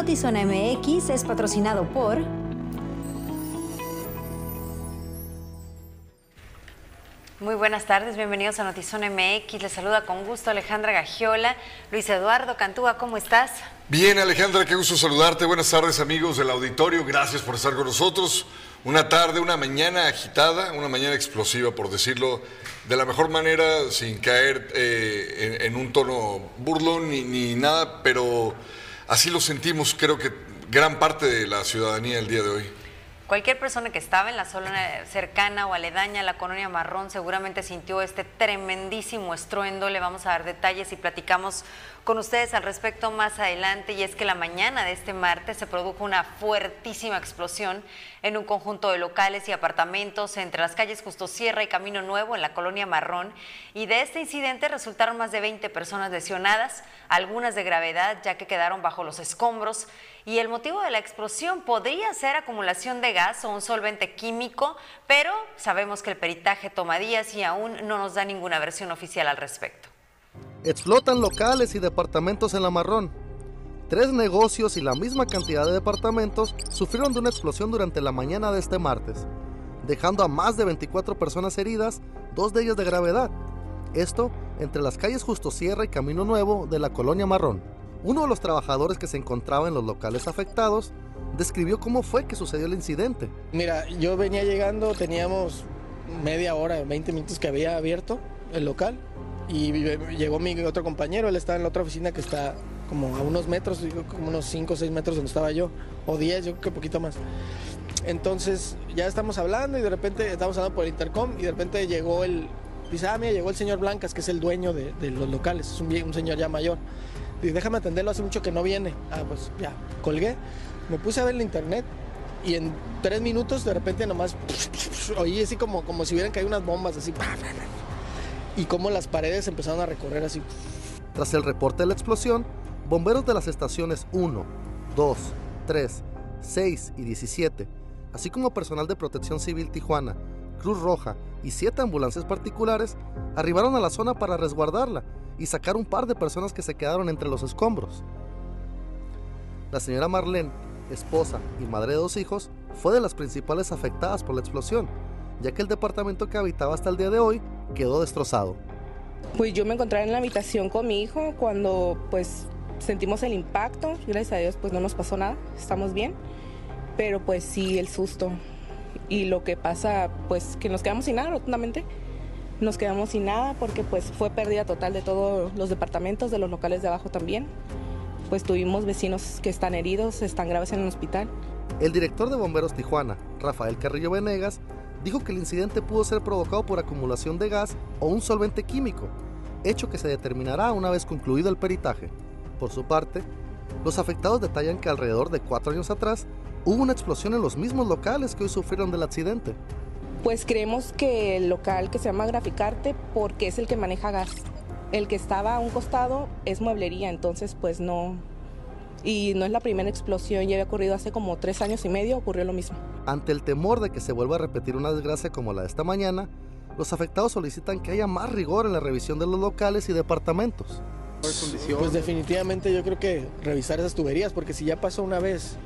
Notizona MX es patrocinado por... Muy buenas tardes, bienvenidos a Notizón MX. Les saluda con gusto Alejandra Gagiola. Luis Eduardo Cantúa, ¿cómo estás? Bien, Alejandra, qué gusto saludarte. Buenas tardes, amigos del auditorio. Gracias por estar con nosotros. Una tarde, una mañana agitada, una mañana explosiva, por decirlo de la mejor manera, sin caer eh, en, en, un tono burlón ni, ni nada, pero así lo sentimos, creo que gran parte de la ciudadanía el día de hoy. Cualquier persona que estaba en la zona cercana o aledaña a la colonia Marrón seguramente sintió este tremendísimo estruendo. Le vamos a dar detalles y platicamos con ustedes al respecto más adelante. Y es que la mañana de este martes se produjo una fuertísima explosión en un conjunto de locales y apartamentos entre las calles Justo Sierra y Camino Nuevo en la colonia Marrón. Y de este incidente resultaron más de 20 personas lesionadas, algunas de gravedad ya que quedaron bajo los escombros. Y el motivo de la explosión podría ser acumulación de gas o un solvente químico, pero sabemos que el peritaje toma días y aún no nos da ninguna versión oficial al respecto. Explotan locales y departamentos en la Marrón. Tres negocios y la misma cantidad de departamentos sufrieron de una explosión durante la mañana de este martes, dejando a más de 24 personas heridas, dos de ellas de gravedad. Esto entre las calles Justo Sierra y Camino Nuevo de la colonia Marrón. Uno de los trabajadores que se encontraba en los locales afectados describió cómo fue que sucedió el incidente. Mira, yo venía llegando, teníamos media hora, 20 minutos que había abierto el local y llegó mi otro compañero, él estaba en la otra oficina que está como a unos metros, como unos 5 o 6 metros donde estaba yo, o 10, yo creo que poquito más. Entonces ya estamos hablando y de repente estamos hablando por el intercom y de repente llegó el, dice, ah, mira, llegó el señor Blancas, que es el dueño de, los locales, es un, un señor ya mayor. Dice, déjame atenderlo, hace mucho que no viene. Ah, pues ya, colgué. Me puse a ver el internet y en tres minutos de repente nomás oí así como, como si hubieran caído unas bombas así. Y como las paredes empezaron a recorrer así. Tras el reporte de la explosión, bomberos de las estaciones 1, 2, 3, 6 y 17, así como personal de Protección Civil Tijuana, Cruz Roja y siete ambulancias particulares arribaron a la zona para resguardarla y sacar un par de personas que se quedaron entre los escombros. La señora Marlene, esposa y madre de dos hijos, fue de las principales afectadas por la explosión, ya que el departamento que habitaba hasta el día de hoy quedó destrozado. Pues yo me encontraba en la habitación con mi hijo cuando pues sentimos el impacto, gracias a Dios pues no nos pasó nada, estamos bien, pero pues sí el susto y lo que pasa pues que nos quedamos sin nada rotundamente nos quedamos sin nada porque pues fue pérdida total de todos los departamentos, de los locales de abajo también. Pues tuvimos vecinos que están heridos, están graves en el hospital. El director de Bomberos Tijuana, Rafael Carrillo Venegas, dijo que el incidente pudo ser provocado por acumulación de gas o un solvente químico, hecho que se determinará una vez concluido el peritaje. Por su parte, los afectados detallan que alrededor de cuatro años atrás hubo una explosión en los mismos locales que hoy sufrieron del accidente. Pues creemos que el local que se llama Graficarte, porque es el que maneja gas. El que estaba a un costado es mueblería, entonces pues no. Y no es la primera explosión, ya había ocurrido hace como tres años y medio, ocurrió lo mismo. Ante el temor de que se vuelva a repetir una desgracia como la de esta mañana, los afectados solicitan que haya más rigor en la revisión de los locales y departamentos. Pues definitivamente yo creo que revisar esas tuberías, porque si ya pasó una vez,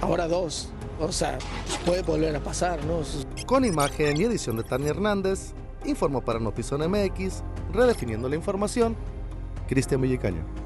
ahora dos, o sea, puede volver a pasar, ¿no? Con imagen y edición de Tania Hernández, informó para Notizón MX, redefiniendo la información, Cristian Villicaño.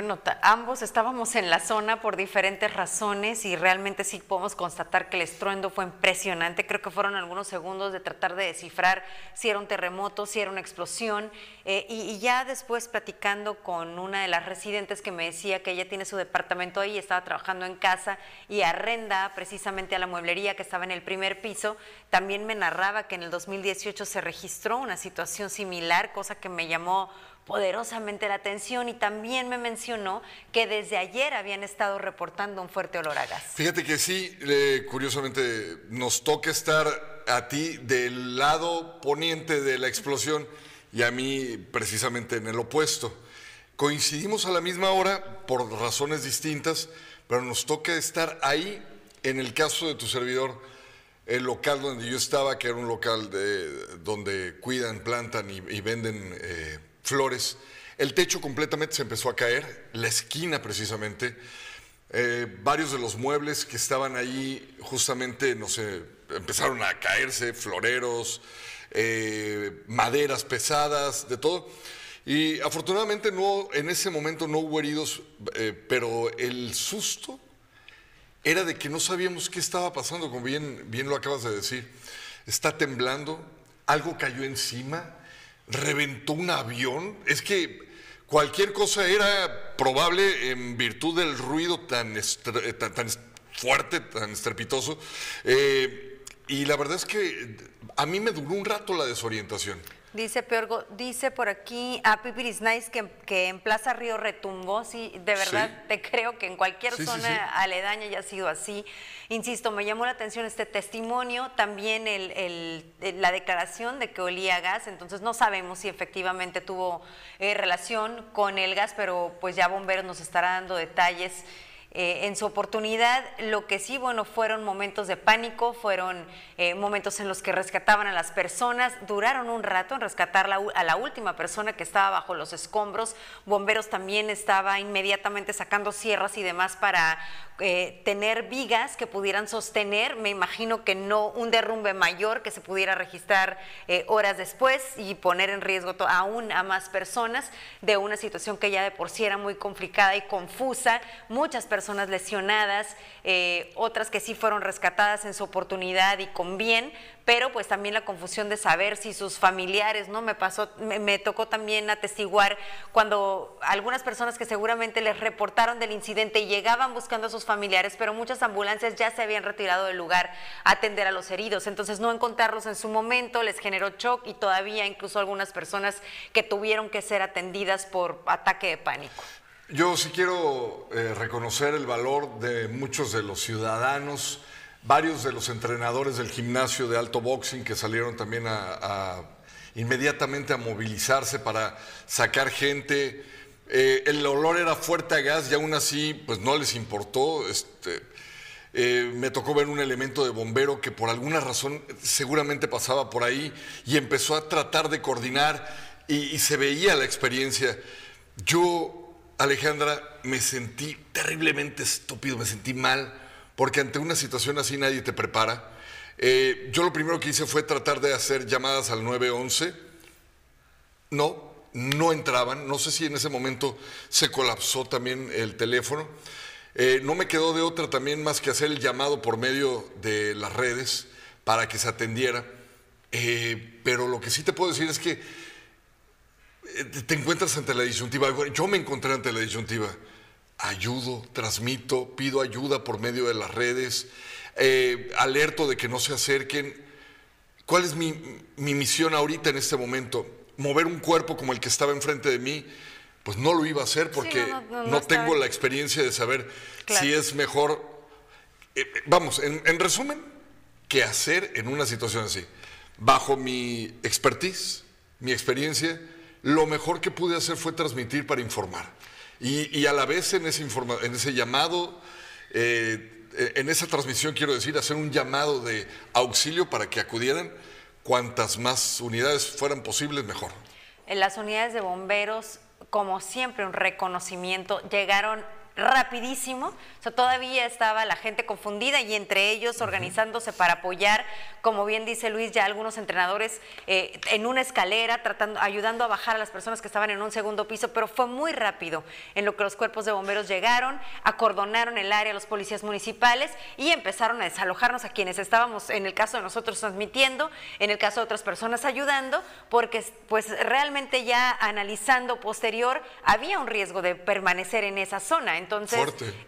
Bueno, ambos estábamos en la zona por diferentes razones y realmente sí podemos constatar que el estruendo fue impresionante. Creo que fueron algunos segundos de tratar de descifrar si era un terremoto, si era una explosión. Eh, y, ya después platicando con una de las residentes que me decía que ella tiene su departamento ahí, estaba trabajando en casa y arrenda precisamente a la mueblería que estaba en el primer piso, también me narraba que en el 2018 se registró una situación similar, cosa que me llamó poderosamente la atención y también me mencionó que desde ayer habían estado reportando un fuerte olor a gas. Fíjate que sí, curiosamente nos toca estar a ti del lado poniente de la explosión y a mí precisamente en el opuesto. coincidimos a la misma hora por razones distintas, pero nos toca estar ahí. En el caso de tu servidor, el local donde yo estaba, que era un local de, donde cuidan, plantan y, venden eh, flores, el techo completamente se empezó a caer, la esquina precisamente. Eh, varios de los muebles que estaban ahí justamente, no sé, empezaron a caerse, floreros, eh, maderas pesadas, de todo. Y afortunadamente no, en ese momento no hubo heridos, eh, pero el susto era de que no sabíamos qué estaba pasando, como bien, bien lo acabas de decir. Está temblando, algo cayó encima, reventó un avión. Es que cualquier cosa era probable en virtud del ruido tan, tan, fuerte, tan estrepitoso. Eh, y la verdad es que a mí me duró un rato la desorientación. Dice Peorgo, dice por aquí a Pipiris Nice que, que, en Plaza Río retumbó, sí, de verdad te creo que en cualquier zona aledaña haya sido así. Insisto, me llamó la atención este testimonio, también el, la declaración de que olía gas, entonces no sabemos si efectivamente tuvo eh, relación con el gas, pero pues ya Bomberos nos estará dando detalles. Eh, en su oportunidad. Lo que sí, bueno, fueron momentos de pánico, fueron eh, momentos en los que rescataban a las personas, duraron un rato en rescatar a la última persona que estaba bajo los escombros. Bomberos también estaba inmediatamente sacando sierras y demás para eh, tener vigas que pudieran sostener, me imagino que no un derrumbe mayor que se pudiera registrar horas después y poner en riesgo aún a más personas de una situación que ya de por sí era muy complicada y confusa. Muchas personas personas lesionadas, eh, otras que sí fueron rescatadas en su oportunidad y con bien, pero pues también la confusión de saber si sus familiares, ¿no? Me pasó, me, tocó también atestiguar cuando algunas personas que seguramente les reportaron del incidente llegaban buscando a sus familiares, pero muchas ambulancias ya se habían retirado del lugar a atender a los heridos. Entonces no encontrarlos en su momento les generó shock y todavía incluso algunas personas que tuvieron que ser atendidas por ataque de pánico. Yo sí quiero eh, reconocer el valor de muchos de los ciudadanos, varios de los entrenadores del gimnasio de alto boxing que salieron también a, inmediatamente a movilizarse para sacar gente. Eh, el olor era fuerte a gas y aún así pues no les importó. Este, eh, me tocó ver un elemento de bombero que por alguna razón seguramente pasaba por ahí y empezó a tratar de coordinar y, y se veía la experiencia. Yo Alejandra, me sentí terriblemente estúpido, me sentí mal, porque ante una situación así nadie te prepara. Eh, yo lo primero que hice fue tratar de hacer llamadas al 911. No, no entraban. No sé si en ese momento se colapsó también el teléfono. Eh, no me quedó de otra también más que hacer el llamado por medio de las redes para que se atendiera. Eh, pero lo que sí te puedo decir es que te encuentras ante la disyuntiva. Yo me encontré ante la disyuntiva. Ayudo, transmito, pido ayuda por medio de las redes, eh, alerto de que no se acerquen. ¿Cuál es mi, misión ahorita en este momento? Mover un cuerpo como el que estaba enfrente de mí, pues no lo iba a hacer porque no, tengo la experiencia de saber si es mejor. Eh, vamos, en, en resumen, ¿qué hacer en una situación así? Bajo mi expertise, mi experiencia, lo mejor que pude hacer fue transmitir para informar. Y, a la vez en ese, en ese llamado, eh, en esa transmisión quiero decir, hacer un llamado de auxilio para que acudieran cuantas más unidades fueran posibles, mejor. En las unidades de bomberos, como siempre, un reconocimiento, llegaron rapidísimo. O sea, todavía estaba la gente confundida y entre ellos organizándose para apoyar, como bien dice Luis, ya algunos entrenadores eh, en una escalera, tratando, ayudando a bajar a las personas que estaban en un segundo piso, pero fue muy rápido en lo que los cuerpos de bomberos llegaron, acordonaron el área los policías municipales y empezaron a desalojarnos a quienes estábamos, en el caso de nosotros, transmitiendo, en el caso de otras personas ayudando, porque pues realmente ya analizando posterior había un riesgo de permanecer en esa zona. Entonces,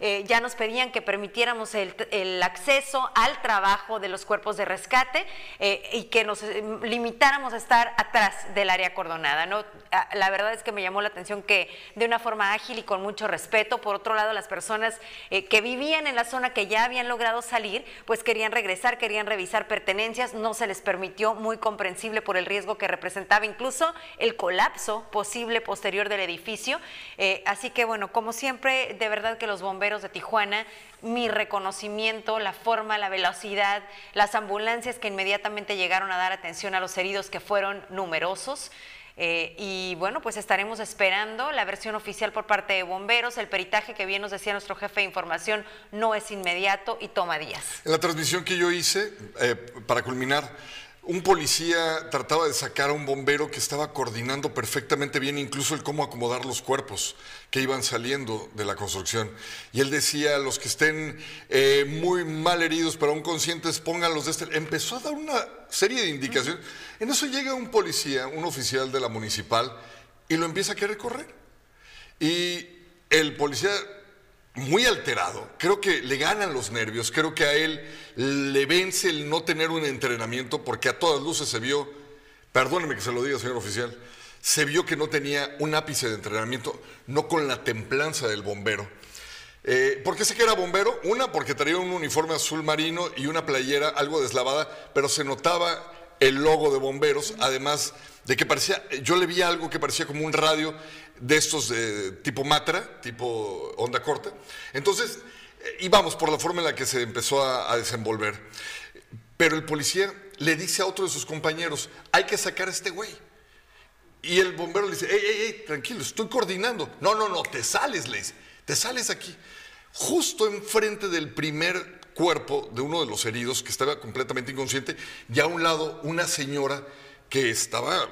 eh, ya nos pedían que permitiéramos el, acceso al trabajo de los cuerpos de rescate eh, y que nos eh, limitáramos a estar atrás del área cordonada. ¿no? Ah, la verdad es que me llamó la atención que de una forma ágil y con mucho respeto, por otro lado, las personas que vivían en la zona que ya habían logrado salir, pues querían regresar, querían revisar pertenencias, no se les permitió, muy comprensible por el riesgo que representaba incluso el colapso posible posterior del edificio. así que bueno, como siempre, de verdad que los bomberos de Tijuana, mi reconocimiento, la forma, la velocidad, las ambulancias que inmediatamente llegaron a dar atención a los heridos que fueron numerosos. Eh, y bueno, pues estaremos esperando la versión oficial por parte de bomberos. El peritaje que bien nos decía nuestro jefe de información no es inmediato y toma días. En la transmisión que yo hice, eh, para culminar, un policía trataba de sacar a un bombero que estaba coordinando perfectamente bien incluso el cómo acomodar los cuerpos que iban saliendo de la construcción. Y él decía, los que estén eh, muy mal heridos pero aún conscientes, pónganlos de este... Empezó a dar una serie de indicaciones. En eso llega un policía, un oficial de la municipal, y lo empieza a querer correr. Y el policía muy alterado, creo que le ganan los nervios, creo que a él le vence el no tener un entrenamiento, porque a todas luces se vio, perdóneme que se lo diga, señor oficial, se vio que no tenía un ápice de entrenamiento, no con la templanza del bombero. Eh, ¿Por qué sé que era bombero? Una, porque traía un uniforme azul marino y una playera algo deslavada, pero se notaba el logo de bomberos, además de que parecía, yo le vi algo que parecía como un radio de estos de tipo Matra, tipo onda corta. Entonces, íbamos por la forma en la que se empezó a, desenvolver. Pero el policía le dice a otro de sus compañeros, hay que sacar a este güey. Y el bombero le dice, ey, ey, ey, tranquilo, estoy coordinando. No, no, no, te sales, le dice, te sales aquí. Justo enfrente del primer cuerpo de uno de los heridos que estaba completamente inconsciente y a un lado una señora que estaba eh,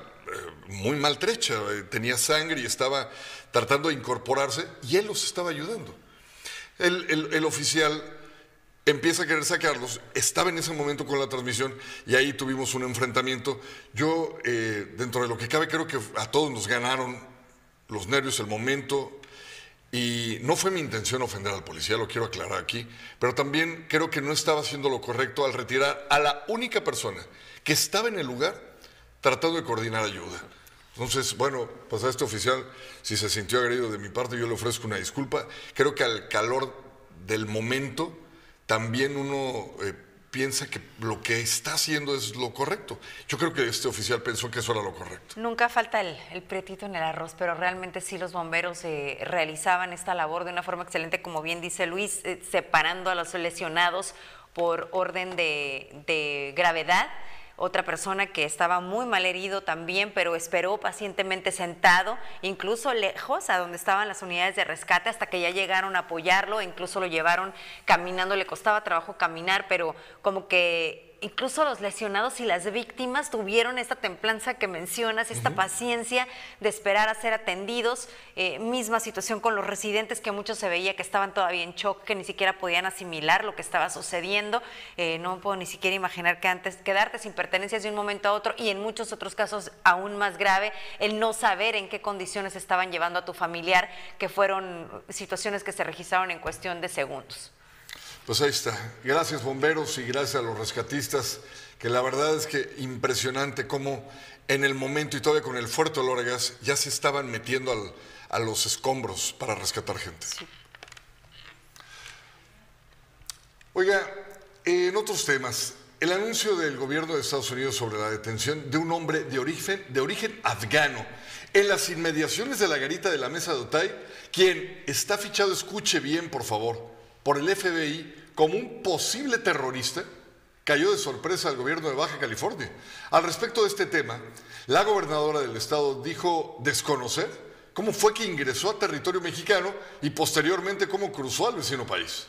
muy maltrecha, eh, tenía sangre y estaba tratando de incorporarse y él los estaba ayudando. El, oficial empieza a querer sacarlos, estaba en ese momento con la transmisión y ahí tuvimos un enfrentamiento. Yo, eh, dentro de lo que cabe, creo que a todos nos ganaron los nervios, el momento, y no fue mi intención ofender al policía, lo quiero aclarar aquí, pero también creo que no estaba haciendo lo correcto al retirar a la única persona que estaba en el lugar tratando de coordinar ayuda. Entonces, bueno, pues a este oficial, si se sintió agredido de mi parte, yo le ofrezco una disculpa. Creo que al calor del momento, también uno eh, piensa que lo que está haciendo es lo correcto. Yo creo que este oficial pensó que eso era lo correcto. Nunca falta el, el prietito en el arroz, pero realmente sí los bomberos eh, realizaban esta labor de una forma excelente, como bien dice Luis, eh, separando a los lesionados por orden de, de gravedad otra persona que estaba muy mal herido también, pero esperó pacientemente sentado, incluso lejos a donde estaban las unidades de rescate hasta que ya llegaron a apoyarlo, incluso lo llevaron caminando, le costaba trabajo caminar, pero como que incluso los lesionados y las víctimas tuvieron esta templanza que mencionas, esta paciencia de esperar a ser atendidos. Eh, misma situación con los residentes que muchos se veía que estaban todavía en shock, que ni siquiera podían asimilar lo que estaba sucediendo. Eh, no puedo ni siquiera imaginar que antes quedarte sin pertenencias de un momento a otro y en muchos otros casos aún más grave, el no saber en qué condiciones estaban llevando a tu familiar, que fueron situaciones que se registraron en cuestión de segundos. Pues ahí está. Gracias bomberos y gracias a los rescatistas, que la verdad es que impresionante cómo en el momento y todavía con el fuerte olor a gas ya se estaban metiendo a los escombros para rescatar gente. Oiga, en otros temas, el anuncio del gobierno de Estados Unidos sobre la detención de un hombre de origen, de origen afgano en las inmediaciones de la garita de la mesa de Otay, quien está fichado, escuche bien por favor, por el FBI como un posible terrorista, cayó de sorpresa al gobierno de Baja California. Al respecto de este tema, la gobernadora del estado dijo desconocer cómo fue que ingresó a territorio mexicano y posteriormente cómo cruzó al vecino país.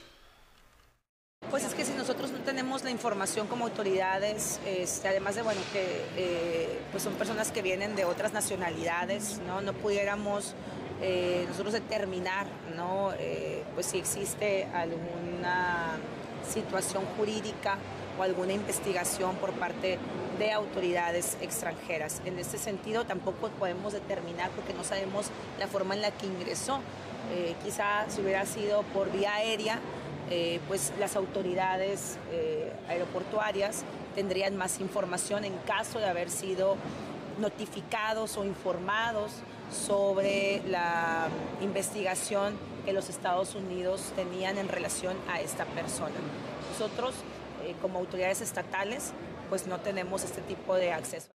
Pues es que si nosotros no tenemos la información como autoridades, este, además de bueno que eh, pues son personas que vienen de otras nacionalidades, no, no pudiéramos eh, nosotros determinar ¿no? Eh, pues si existe alguna situación jurídica o alguna investigación por parte de autoridades extranjeras. En este sentido tampoco podemos determinar porque no sabemos la forma en la que ingresó. Eh, quizá si hubiera sido por vía aérea, pues las autoridades aeroportuarias tendrían más información en caso de haber sido notificados o informados sobre la investigación que los Estados Unidos tenían en relación a esta persona. Nosotros, eh, como autoridades estatales, pues no tenemos este tipo de acceso.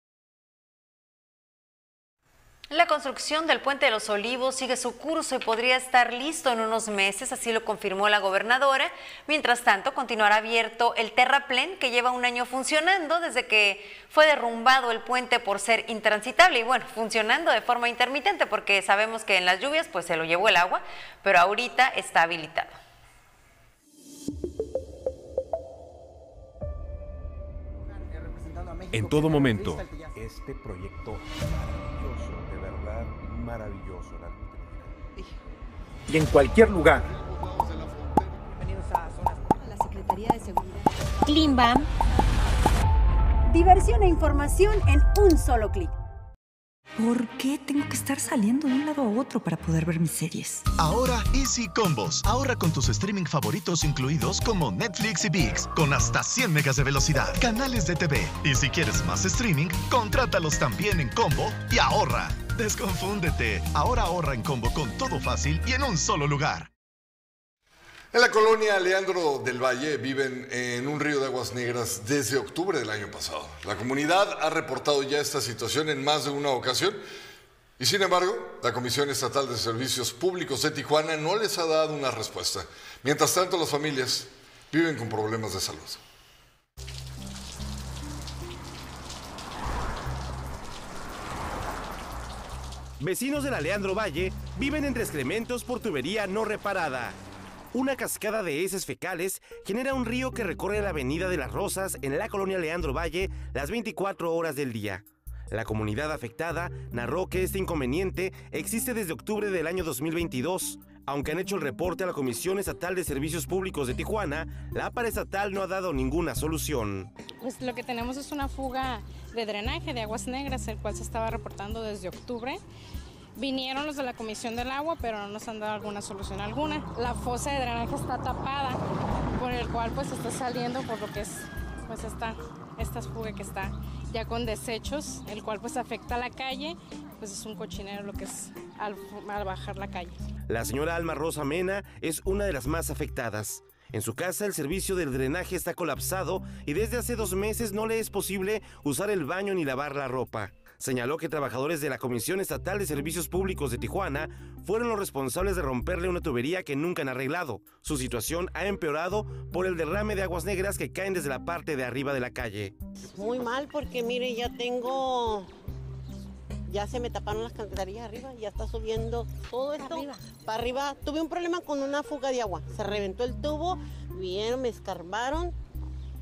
La construcción del Puente de los Olivos sigue su curso y podría estar listo en unos meses, así lo confirmó la gobernadora. Mientras tanto, continuará abierto el terraplén que lleva un año funcionando desde que fue derrumbado el puente por ser intransitable y bueno, funcionando de forma intermitente porque sabemos que en las lluvias pues se lo llevó el agua, pero ahorita está habilitado. En todo momento, este proyecto maravilloso Y en cualquier lugar. La Secretaría de Seguridad. Klimbam. Diversión e información en un solo clic. ¿Por qué tengo que estar saliendo de un lado a otro para poder ver mis series? Ahora Easy Combos. Ahorra con tus streaming favoritos incluidos como Netflix y VIX, con hasta 100 megas de velocidad, canales de TV. Y si quieres más streaming, contrátalos también en combo y ahorra. Desconfúndete. Ahora ahorra en combo con todo fácil y en un solo lugar. En la colonia Leandro del Valle viven en un río de aguas negras desde octubre del año pasado. La comunidad ha reportado ya esta situación en más de una ocasión y sin embargo, la Comisión Estatal de Servicios Públicos de Tijuana no les ha dado una respuesta. Mientras tanto, las familias viven con problemas de salud. Vecinos de la Leandro Valle viven entre excrementos por tubería no reparada. Una cascada de heces fecales genera un río que recorre la Avenida de las Rosas en la colonia Leandro Valle las 24 horas del día. La comunidad afectada narró que este inconveniente existe desde octubre del año 2022. Aunque han hecho el reporte a la Comisión Estatal de Servicios Públicos de Tijuana, la estatal no ha dado ninguna solución. Pues lo que tenemos es una fuga de drenaje de aguas negras, el cual se estaba reportando desde octubre. Vinieron los de la Comisión del Agua, pero no nos han dado alguna solución alguna. La fosa de drenaje está tapada, por el cual pues está saliendo por lo que es pues esta, esta fuga que está ya con desechos, el cual pues afecta a la calle, pues es un cochinero lo que es al, al bajar la calle. La señora Alma Rosa Mena es una de las más afectadas. En su casa el servicio del drenaje está colapsado y desde hace dos meses no le es posible usar el baño ni lavar la ropa. Señaló que trabajadores de la Comisión Estatal de Servicios Públicos de Tijuana fueron los responsables de romperle una tubería que nunca han arreglado. Su situación ha empeorado por el derrame de aguas negras que caen desde la parte de arriba de la calle. Muy mal porque mire, ya tengo ya se me taparon las canterías arriba, ya está subiendo todo esto arriba. para arriba. Tuve un problema con una fuga de agua, se reventó el tubo, vinieron, me escarbaron,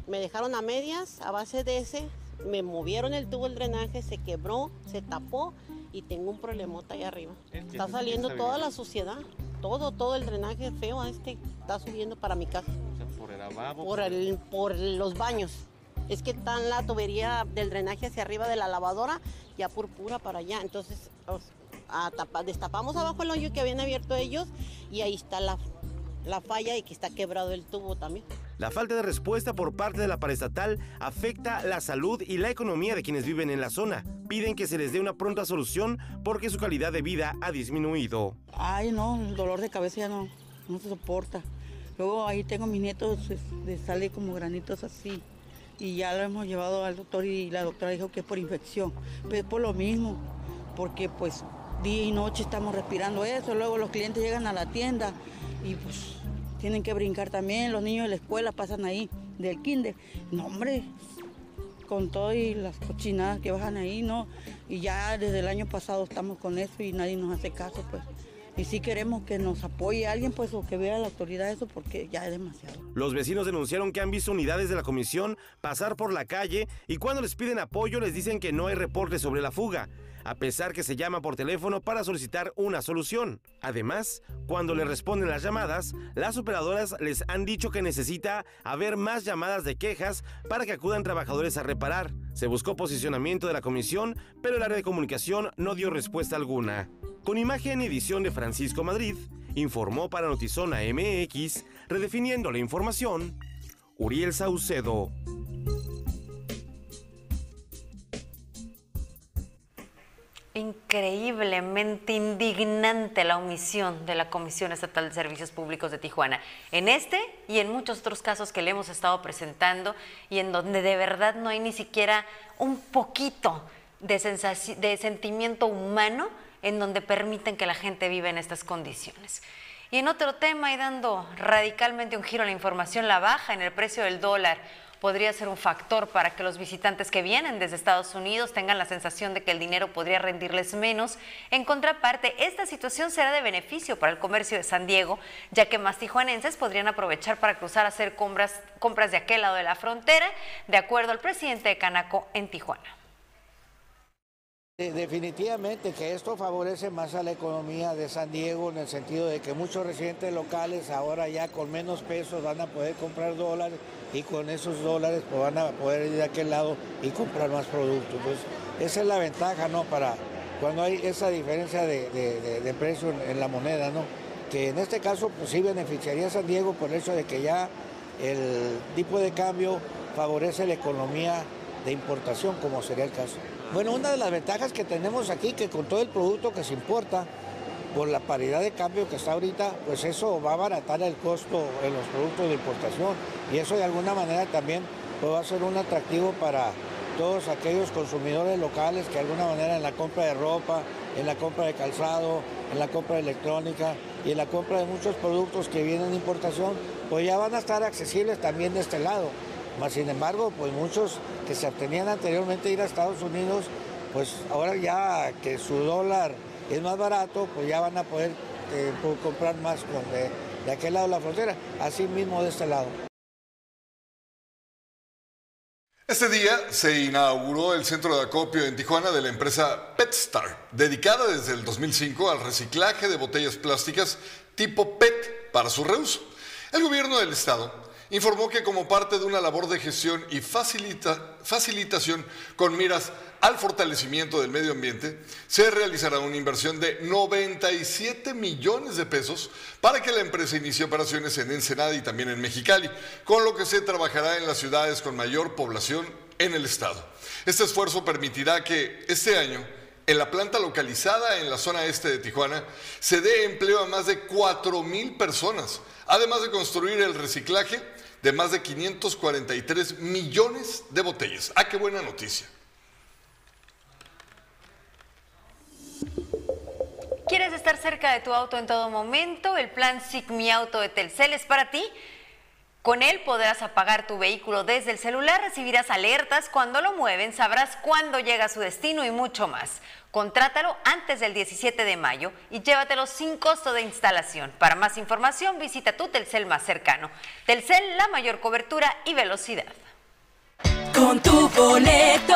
me dejaron a medias, a base de ese me movieron el tubo el drenaje, se quebró, se tapó y tengo un problemota ahí arriba. Está saliendo toda la suciedad, todo, todo el drenaje feo este está subiendo para mi casa. por el lavabo. Por, el, por los baños. Es que está en la tubería del drenaje hacia arriba de la lavadora, ya purpura para allá. Entonces, a destapamos abajo el hoyo que habían abierto ellos y ahí está la, la falla y que está quebrado el tubo también. La falta de respuesta por parte de la paraestatal afecta la salud y la economía de quienes viven en la zona. Piden que se les dé una pronta solución porque su calidad de vida ha disminuido. Ay, no, el dolor de cabeza ya no, no se soporta. Luego ahí tengo mis nietos, de sale como granitos así. Y ya lo hemos llevado al doctor y la doctora dijo que es por infección. Pero es por lo mismo, porque pues día y noche estamos respirando eso. Luego los clientes llegan a la tienda y pues tienen que brincar también, los niños de la escuela pasan ahí, del kinder. No, hombre, con todo y las cochinadas que bajan ahí, ¿no? Y ya desde el año pasado estamos con eso y nadie nos hace caso, pues. Y sí queremos que nos apoye alguien, pues, o que vea la autoridad eso, porque ya es demasiado. Los vecinos denunciaron que han visto unidades de la comisión pasar por la calle y cuando les piden apoyo les dicen que no hay reporte sobre la fuga a pesar que se llama por teléfono para solicitar una solución. Además, cuando le responden las llamadas, las operadoras les han dicho que necesita haber más llamadas de quejas para que acudan trabajadores a reparar. Se buscó posicionamiento de la comisión, pero el área de comunicación no dio respuesta alguna. Con imagen y edición de Francisco Madrid, informó para Notizona MX, redefiniendo la información, Uriel Saucedo. Increíblemente indignante la omisión de la Comisión Estatal de Servicios Públicos de Tijuana. En este y en muchos otros casos que le hemos estado presentando y en donde de verdad no hay ni siquiera un poquito de, de sentimiento humano en donde permiten que la gente viva en estas condiciones. Y en otro tema, y dando radicalmente un giro a la información, la baja en el precio del dólar podría ser un factor para que los visitantes que vienen desde Estados Unidos tengan la sensación de que el dinero podría rendirles menos. En contraparte, esta situación será de beneficio para el comercio de San Diego, ya que más tijuanenses podrían aprovechar para cruzar a hacer compras, compras de aquel lado de la frontera, de acuerdo al presidente de Canaco en Tijuana. Definitivamente que esto favorece más a la economía de San Diego en el sentido de que muchos residentes locales ahora ya con menos pesos van a poder comprar dólares y con esos dólares pues van a poder ir de aquel lado y comprar más productos. Esa es la ventaja, ¿no? Para cuando hay esa diferencia de, precio en, la moneda, ¿no? Que en este caso pues sí beneficiaría a San Diego por el hecho de que ya el tipo de cambio favorece la economía de importación, como sería el caso. Bueno, una de las ventajas que tenemos aquí, que con todo el producto que se importa, por la paridad de cambio que está ahorita, pues eso va a abaratar el costo en los productos de importación y eso de alguna manera también pues, va a ser un atractivo para todos aquellos consumidores locales que de alguna manera en la compra de ropa, en la compra de calzado, en la compra de electrónica y en la compra de muchos productos que vienen de importación, pues ya van a estar accesibles también de este lado. Más sin embargo, pues muchos que se abstenían anteriormente ir a Estados Unidos, pues ahora ya que su dólar es más barato, pues ya van a poder eh, comprar más con de, de aquel lado de la frontera, así mismo de este lado. Este día se inauguró el centro de acopio en Tijuana de la empresa PetStar, dedicada desde el 2005 al reciclaje de botellas plásticas tipo PET para su reuso. El gobierno del estado informó que como parte de una labor de gestión y facilitación con miras al fortalecimiento del medio ambiente, se realizará una inversión de 97 millones de pesos para que la empresa inicie operaciones en Ensenada y también en Mexicali, con lo que se trabajará en las ciudades con mayor población en el estado. Este esfuerzo permitirá que este año en la planta localizada en la zona este de Tijuana se dé empleo a más de 4 mil personas, además de construir el reciclaje de más de 543 millones de botellas. Ah, qué buena noticia. ¿Quieres estar cerca de tu auto en todo momento? El plan SIC Mi Auto de Telcel es para ti. Con él podrás apagar tu vehículo desde el celular, recibirás alertas cuando lo mueven, sabrás cuándo llega a su destino y mucho más. Contrátalo antes del 17 de mayo y llévatelo sin costo de instalación. Para más información visita tu Telcel más cercano. Telcel, la mayor cobertura y velocidad. Con tu boleto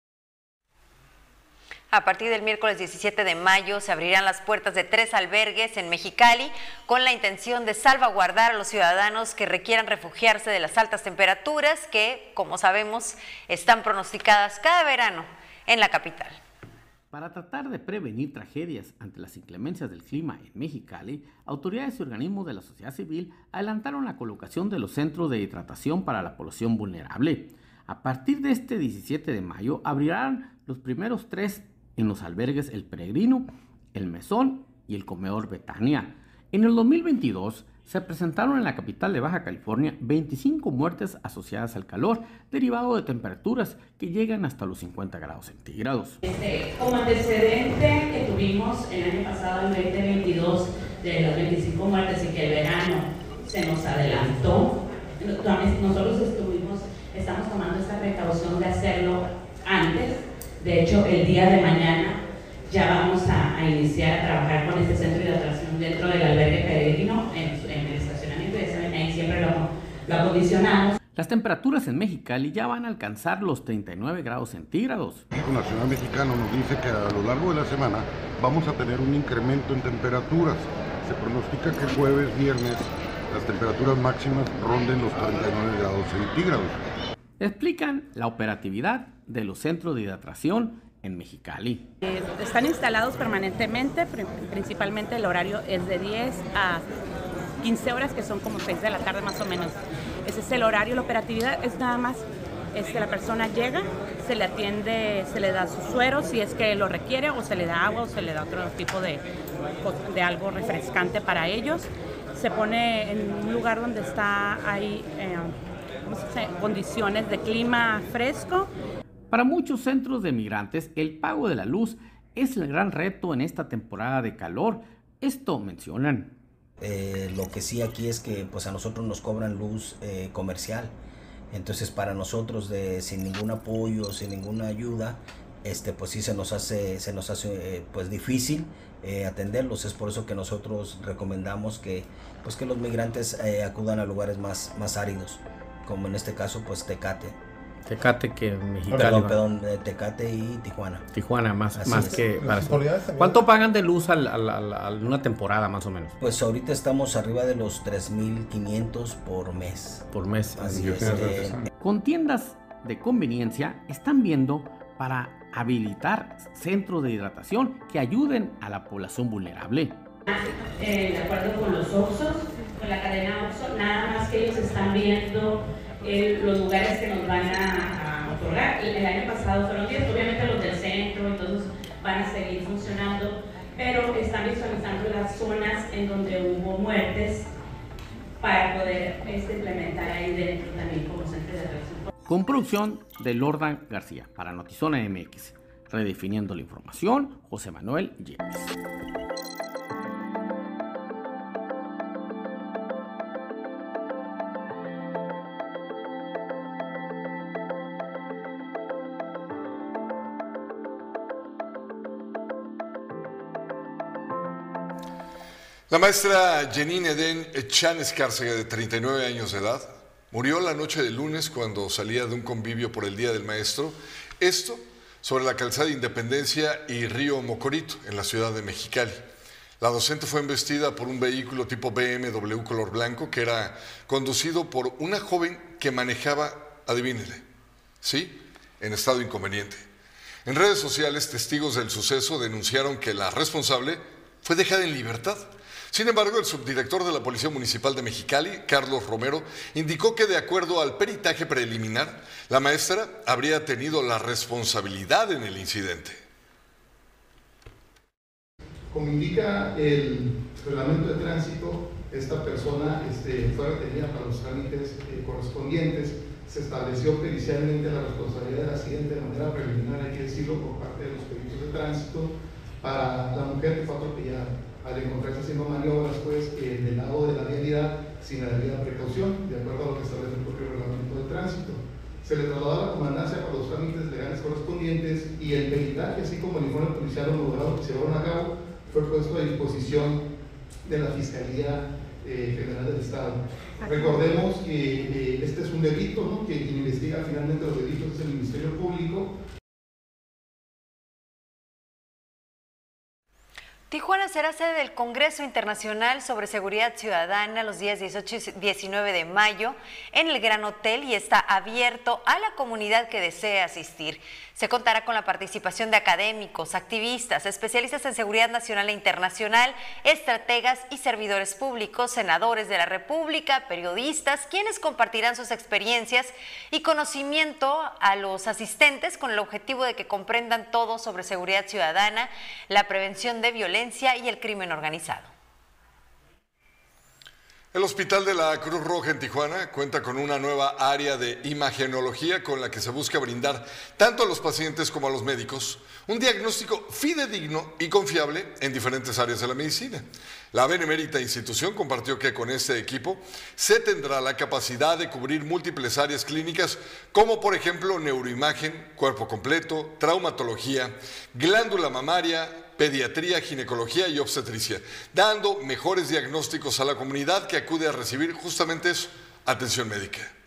a partir del miércoles 17 de mayo se abrirán las puertas de tres albergues en Mexicali con la intención de salvaguardar a los ciudadanos que requieran refugiarse de las altas temperaturas que, como sabemos, están pronosticadas cada verano en la capital. Para tratar de prevenir tragedias ante las inclemencias del clima en Mexicali, autoridades y organismos de la sociedad civil adelantaron la colocación de los centros de hidratación para la población vulnerable. A partir de este 17 de mayo abrirán los primeros tres en los albergues El Peregrino, El Mesón y el Comedor Betania. En el 2022 se presentaron en la capital de Baja California 25 muertes asociadas al calor derivado de temperaturas que llegan hasta los 50 grados centígrados. Este, como antecedente que tuvimos el año pasado, el 2022, de las 25 muertes y que el verano se nos adelantó, nosotros estuvimos, estamos tomando esta precaución de hacerlo antes De hecho, el día de mañana ya vamos a, a iniciar a trabajar con este centro de hidratación dentro del albergue peregrino en, en el estacionamiento. Ya saben, ahí siempre lo, lo acondicionamos. Las temperaturas en Mexicali ya van a alcanzar los 39 grados centígrados. El Nacional Mexicano nos dice que a lo largo de la semana vamos a tener un incremento en temperaturas. Se pronostica que jueves, viernes, las temperaturas máximas ronden los 39 grados centígrados. Explican la operatividad de los centros de hidratación en Mexicali. Eh, están instalados permanentemente, pri- principalmente el horario es de 10 a 15 horas, que son como 6 de la tarde más o menos. Ese es el horario, la operatividad es nada más, este, la persona llega, se le atiende, se le da su suero si es que lo requiere, o se le da agua, o se le da otro tipo de, de algo refrescante para ellos. Se pone en un lugar donde está, hay eh, condiciones de clima fresco, Para muchos centros de migrantes, el pago de la luz es el gran reto en esta temporada de calor. Esto mencionan. Eh, lo que sí aquí es que pues a nosotros nos cobran luz eh, comercial. Entonces para nosotros de, sin ningún apoyo, sin ninguna ayuda, este pues sí se nos hace, se nos hace eh, pues difícil atenderlos. Es por eso que nosotros recomendamos que pues que los migrantes acudan a lugares más, más áridos, como en este caso pues Tecate. Tecate que Mexicali. Perdón, perdón, eh, Tecate y Tijuana. Tijuana, más, Así más es. que para ¿Cuánto pagan de luz a una temporada más o menos? Pues ahorita estamos arriba de los 3.500 por mes. Por mes. Así es. eh, Con tiendas de conveniencia están viendo para habilitar centros de hidratación que ayuden a la población vulnerable. Eh, de acuerdo con los Oxos, con la cadena Oxo, nada más que ellos están viendo eh, los lugares que nos van a, a otorgar. El, el año pasado fueron 10, obviamente los del centro, entonces van a seguir funcionando, pero están visualizando las zonas en donde hubo muertes para poder este, implementar ahí dentro también como centro de atracción. Con producción de Lordan García para Notizona MX. Redefiniendo la información, José Manuel Yepes. La maestra Janine Eden Chan Escárcega, de 39 años de edad, murió la noche del lunes cuando salía de un convivio por el Día del Maestro. Esto sobre la calzada de Independencia y Río Mocorito, en la ciudad de Mexicali. La docente fue embestida por un vehículo tipo BMW color blanco que era conducido por una joven que manejaba, adivínele, ¿sí? En estado inconveniente. En redes sociales, testigos del suceso denunciaron que la responsable fue dejada en libertad. Sin embargo, el subdirector de la Policía Municipal de Mexicali, Carlos Romero, indicó que de acuerdo al peritaje preliminar, la maestra habría tenido la responsabilidad en el incidente. Como indica el reglamento de tránsito, esta persona este, fue retenida para los trámites eh, correspondientes. Se estableció pericialmente la responsabilidad del accidente de manera preliminar, hay que decirlo, por parte de los peritos de tránsito, para la mujer que fue atropellada. Al encontrarse haciendo maniobras, pues, eh, del lado de la vialidad, sin la debida precaución, de acuerdo a lo que establece el propio reglamento de tránsito. Se le trasladó a la comandancia para los trámites legales correspondientes y el peritaje, así como el informe policial homologado que se llevaron a cabo, fue puesto a disposición de la Fiscalía eh, General del Estado. Recordemos que eh, este es un delito, ¿no? que quien investiga finalmente los delitos es el Ministerio Público. Tijuana será sede del Congreso Internacional sobre Seguridad Ciudadana los días 18 y 19 de mayo en el Gran Hotel y está abierto a la comunidad que desee asistir. Se contará con la participación de académicos, activistas, especialistas en seguridad nacional e internacional, estrategas y servidores públicos, senadores de la República, periodistas, quienes compartirán sus experiencias y conocimiento a los asistentes con el objetivo de que comprendan todo sobre seguridad ciudadana, la prevención de violencia y el crimen organizado. El Hospital de la Cruz Roja en Tijuana cuenta con una nueva área de imagenología con la que se busca brindar tanto a los pacientes como a los médicos un diagnóstico fidedigno y confiable en diferentes áreas de la medicina. La benemérita institución compartió que con este equipo se tendrá la capacidad de cubrir múltiples áreas clínicas como por ejemplo neuroimagen, cuerpo completo, traumatología, glándula mamaria, pediatría, ginecología y obstetricia, dando mejores diagnósticos a la comunidad que acude a recibir justamente eso, atención médica.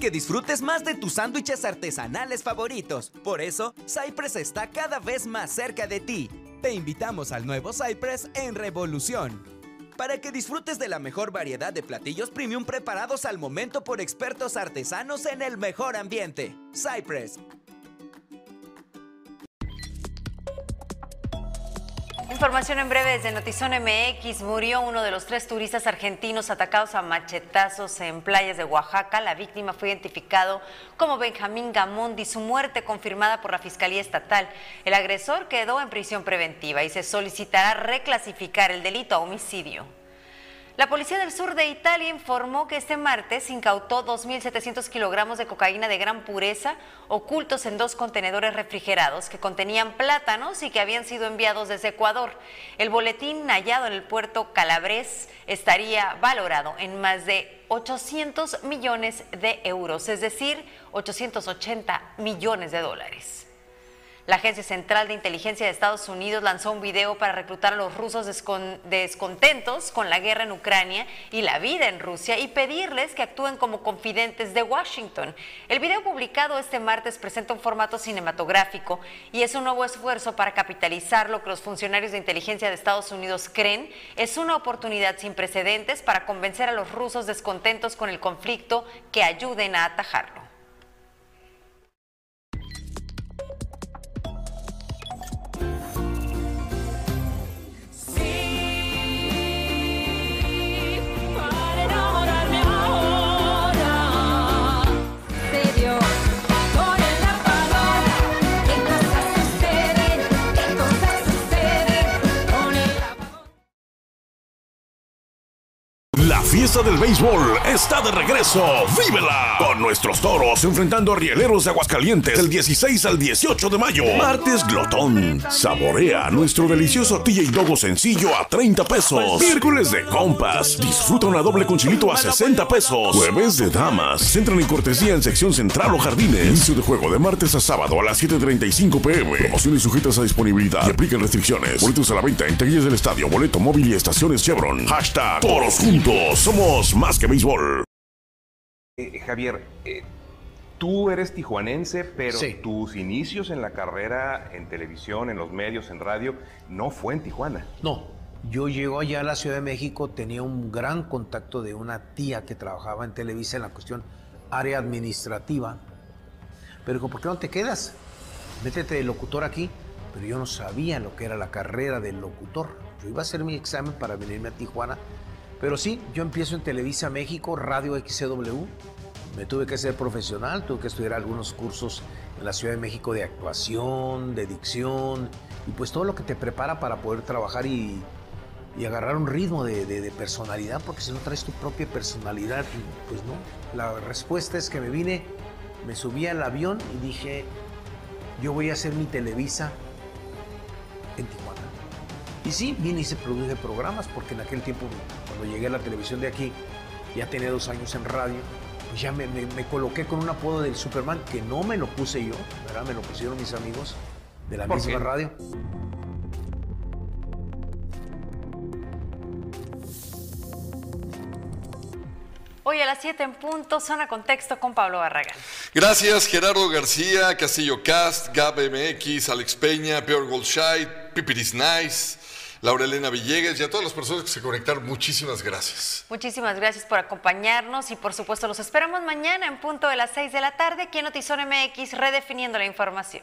Que disfrutes más de tus sándwiches artesanales favoritos. Por eso, Cypress está cada vez más cerca de ti. Te invitamos al nuevo Cypress en Revolución. Para que disfrutes de la mejor variedad de platillos premium preparados al momento por expertos artesanos en el mejor ambiente. Cypress. Información en breve desde Notizón MX. Murió uno de los tres turistas argentinos atacados a machetazos en playas de Oaxaca. La víctima fue identificado como Benjamín Gamondi. Su muerte confirmada por la Fiscalía Estatal. El agresor quedó en prisión preventiva y se solicitará reclasificar el delito a homicidio. La policía del sur de Italia informó que este martes incautó 2.700 kilogramos de cocaína de gran pureza ocultos en dos contenedores refrigerados que contenían plátanos y que habían sido enviados desde Ecuador. El boletín hallado en el puerto Calabres estaría valorado en más de 800 millones de euros, es decir, 880 millones de dólares. La Agencia Central de Inteligencia de Estados Unidos lanzó un video para reclutar a los rusos descon- descontentos con la guerra en Ucrania y la vida en Rusia y pedirles que actúen como confidentes de Washington. El video publicado este martes presenta un formato cinematográfico y es un nuevo esfuerzo para capitalizar lo que los funcionarios de inteligencia de Estados Unidos creen es una oportunidad sin precedentes para convencer a los rusos descontentos con el conflicto que ayuden a atajarlo. Fiesta del béisbol está de regreso. ¡Vívela! Con nuestros toros enfrentando a Rieleros de Aguascalientes del 16 al 18 de mayo. Martes Glotón. Saborea nuestro delicioso TJ Dogo sencillo a 30 pesos. Miércoles de compas. Disfruta una doble con chilito a 60 pesos. Jueves de damas. Entran en cortesía en sección central o jardines. Inicio de juego de martes a sábado a las 7.35 pm. Promociones sujetas a disponibilidad y aplican restricciones. Boletos a la venta en taquillas del estadio, boleto móvil y estaciones Chevron. Hashtag Toros Juntos. Somos más que béisbol. Eh, Javier, eh, tú eres tijuanense, pero Sí. tus inicios en la carrera en televisión, en los medios, en radio, no fue en Tijuana. No, yo llego allá a la Ciudad de México, tenía un gran contacto de una tía que trabajaba en Televisa en la cuestión área administrativa. Pero dijo, ¿por qué no te quedas? Métete de locutor aquí. Pero yo no sabía lo que era la carrera del locutor. Yo iba a hacer mi examen para venirme a Tijuana. Pero sí, yo empiezo en Televisa México, Radio XCW. Me tuve que ser profesional, tuve que estudiar algunos cursos en la Ciudad de México de actuación, de dicción y pues todo lo que te prepara para poder trabajar y, y agarrar un ritmo de, personalidad, porque si no traes tu propia personalidad, pues no. La respuesta es que me vine, me subí al avión y dije, yo voy a hacer mi Televisa en Tijuana. Y sí, vine y se produje programas, porque en aquel tiempo, cuando llegué a la televisión de aquí, ya tenía dos años en radio, pues ya me, me- me coloqué con un apodo del Superman, que no me lo puse yo, ¿verdad? Me lo pusieron mis amigos de la ¿Por misma qué? radio. Hoy a las 7 en punto, zona contexto con Pablo Barragán. Gracias Gerardo García, Castillo Cast, Gab MX, Alex Peña, Peor Goldscheit, Pipiris Nice, Laura Elena Villegas y a todas las personas que se conectaron, muchísimas gracias. Muchísimas gracias por acompañarnos y por supuesto los esperamos mañana en punto de las 6 de la tarde aquí en Notizón MX redefiniendo la información.